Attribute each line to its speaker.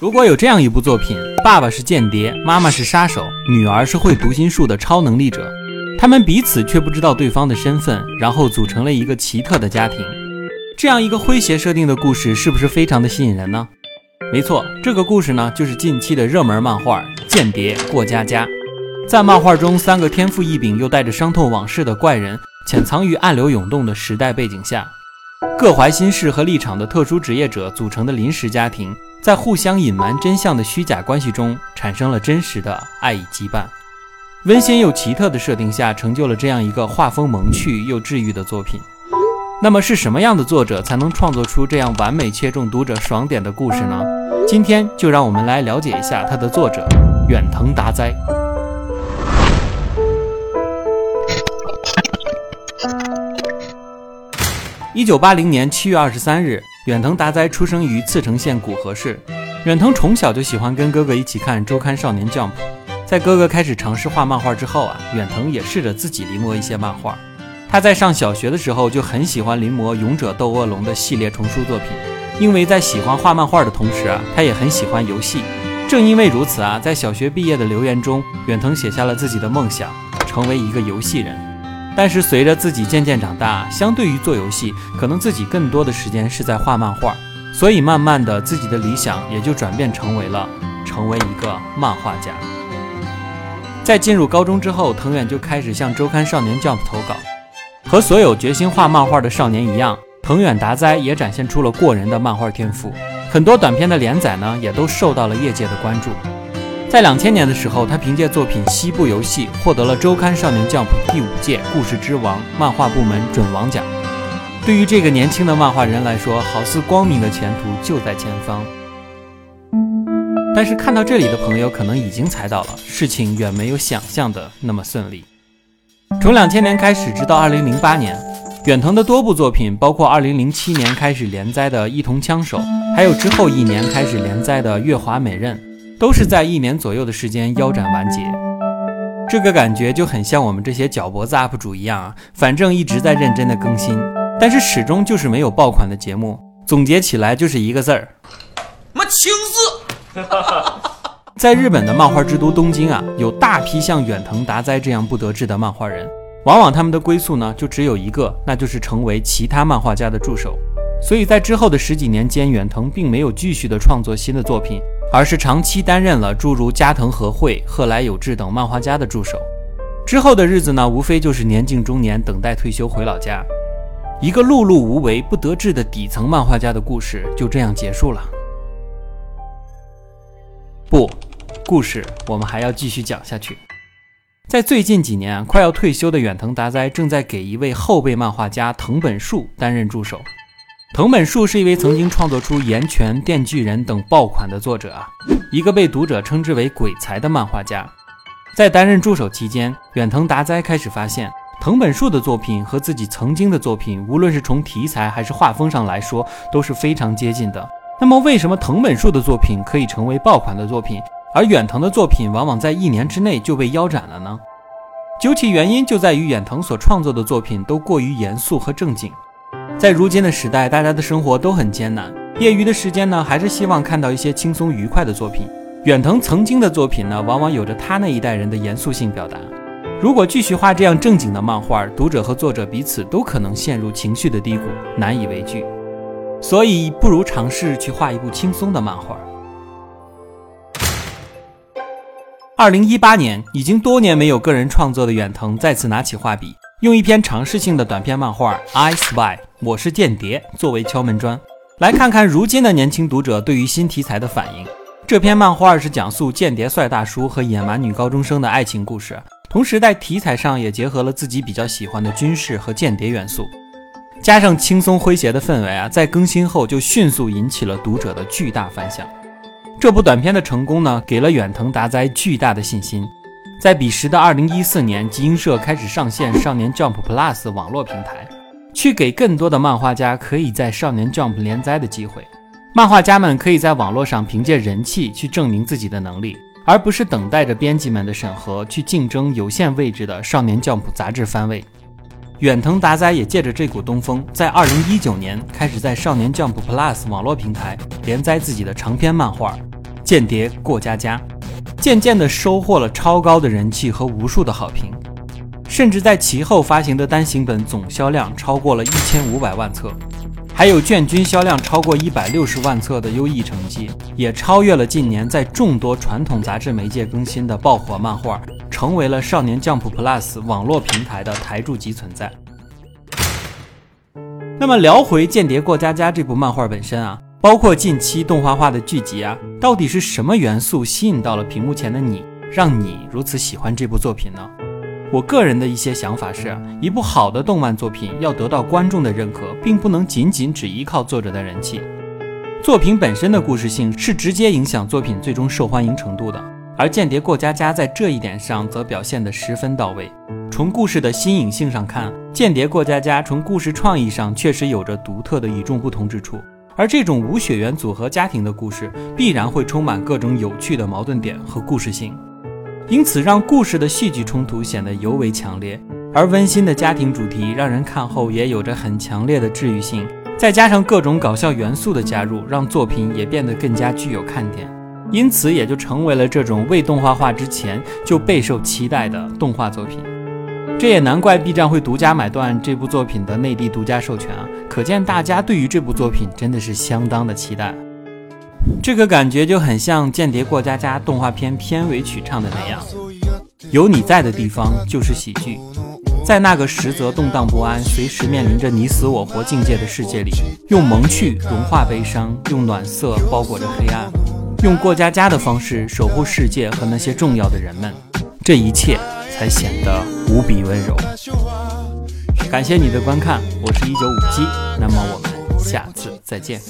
Speaker 1: 如果有这样一部作品，爸爸是间谍，妈妈是杀手，女儿是会读心术的超能力者，他们彼此却不知道对方的身份，然后组成了一个奇特的家庭。这样一个诙谐设定的故事，是不是非常的吸引人呢？没错，这个故事呢，就是近期的热门漫画《间谍过家家》。在漫画中，三个天赋异禀又带着伤痛往事的怪人，潜藏于暗流涌动的时代背景下，各怀心事和立场的特殊职业者组成的临时家庭，在互相隐瞒真相的虚假关系中，产生了真实的爱与羁绊。温馨又奇特的设定下，成就了这样一个画风萌趣又治愈的作品。那么，是什么样的作者才能创作出这样完美切中读者爽点的故事呢？今天就让我们来了解一下他的作者远藤达哉。一九八零年七月二十三日，远藤达哉出生于茨城县古河市。远藤从小就喜欢跟哥哥一起看周刊少年 Jump。在哥哥开始尝试画漫画之后啊，远藤也试着自己临摹一些漫画。他在上小学的时候就很喜欢临摹《勇者斗恶龙》的系列丛书作品，因为在喜欢画漫画的同时啊，他也很喜欢游戏。正因为如此啊，在小学毕业的留言中，远藤写下了自己的梦想，成为一个游戏人。但是随着自己渐渐长大，相对于做游戏，可能自己更多的时间是在画漫画，所以慢慢的自己的理想也就转变成为了成为一个漫画家。在进入高中之后，藤远就开始向周刊少年 Jump 投稿，和所有决心画漫画的少年一样，藤远达哉也展现出了过人的漫画天赋，很多短片的连载呢，也都受到了业界的关注。在两千年的时候，他凭借作品《西部游戏》获得了周刊少年 Jump 第五届故事之王漫画部门准王奖。对于这个年轻的漫画人来说，好似光明的前途就在前方。但是看到这里的朋友可能已经猜到了，事情远没有想象的那么顺利。从两千年开始，直到二零零八年，远藤的多部作品，包括二零零七年开始连载的《一同枪手》，还有之后一年开始连载的《月华美刃》。都是在一年左右的时间腰斩完结，这个感觉就很像我们这些脚脖子 UP 主一样啊，反正一直在认真的更新，但是始终就是没有爆款的节目。总结起来就是一个字儿：
Speaker 2: 妈青
Speaker 1: 字。在日本的漫画之都东京啊，有大批像远藤达哉这样不得志的漫画人，往往他们的归宿呢就只有一个，那就是成为其他漫画家的助手。所以在之后的十几年间，远藤并没有继续的创作新的作品。而是长期担任了诸如加藤和惠、贺来有志等漫画家的助手。之后的日子呢，无非就是年近中年，等待退休回老家。一个碌碌无为、不得志的底层漫画家的故事就这样结束了。不，故事我们还要继续讲下去。在最近几年，快要退休的远藤达哉正在给一位后辈漫画家藤本树担任助手。藤本树是一位曾经创作出《岩泉》《电锯人》等爆款的作者啊，一个被读者称之为“鬼才”的漫画家。在担任助手期间，远藤达哉开始发现，藤本树的作品和自己曾经的作品，无论是从题材还是画风上来说，都是非常接近的。那么，为什么藤本树的作品可以成为爆款的作品，而远藤的作品往往在一年之内就被腰斩了呢？究其原因，就在于远藤所创作的作品都过于严肃和正经。在如今的时代，大家的生活都很艰难，业余的时间呢，还是希望看到一些轻松愉快的作品。远藤曾经的作品呢，往往有着他那一代人的严肃性表达。如果继续画这样正经的漫画，读者和作者彼此都可能陷入情绪的低谷，难以为继。所以，不如尝试去画一部轻松的漫画。二零一八年，已经多年没有个人创作的远藤再次拿起画笔。用一篇尝试性的短篇漫画《I Spy》，我是间谍，作为敲门砖，来看看如今的年轻读者对于新题材的反应。这篇漫画是讲述间谍帅大叔和野蛮女高中生的爱情故事，同时在题材上也结合了自己比较喜欢的军事和间谍元素，加上轻松诙谐的氛围啊，在更新后就迅速引起了读者的巨大反响。这部短片的成功呢，给了远藤达哉巨大的信心。在彼时的二零一四年，集英社开始上线少年 Jump Plus 网络平台，去给更多的漫画家可以在少年 Jump 连载的机会。漫画家们可以在网络上凭借人气去证明自己的能力，而不是等待着编辑们的审核去竞争有限位置的少年 Jump 杂志番位。远藤达哉也借着这股东风，在二零一九年开始在少年 Jump Plus 网络平台连载自己的长篇漫画《间谍过家家》，渐渐地收获了超高的人气和无数的好评，甚至在其后发行的单行本总销量超过了一千五百万册。还有卷均销量超过一百六十万册的优异成绩，也超越了近年在众多传统杂志媒介更新的爆火漫画，成为了少年 Jump Plus 网络平台的台柱级存在。那么聊回《间谍过家家》这部漫画本身啊，包括近期动画化的剧集啊，到底是什么元素吸引到了屏幕前的你，让你如此喜欢这部作品呢？我个人的一些想法是，一部好的动漫作品要得到观众的认可，并不能仅仅只依靠作者的人气。作品本身的故事性是直接影响作品最终受欢迎程度的。而《间谍过家家》在这一点上则表现得十分到位。从故事的新颖性上看，《间谍过家家》从故事创意上确实有着独特的与众不同之处。而这种无血缘组合家庭的故事，必然会充满各种有趣的矛盾点和故事性。因此，让故事的戏剧冲突显得尤为强烈，而温馨的家庭主题让人看后也有着很强烈的治愈性。再加上各种搞笑元素的加入，让作品也变得更加具有看点，因此也就成为了这种未动画化之前就备受期待的动画作品。这也难怪 B 站会独家买断这部作品的内地独家授权啊！可见大家对于这部作品真的是相当的期待。这个感觉就很像《间谍过家家》动画片片尾曲唱的那样：“有你在的地方就是喜剧，在那个实则动荡不安、随时面临着你死我活境界的世界里，用萌趣融化悲伤，用暖色包裹着黑暗，用过家家的方式守护世界和那些重要的人们，这一切才显得无比温柔。感谢你的观看我是一九五七那么我们下次再见。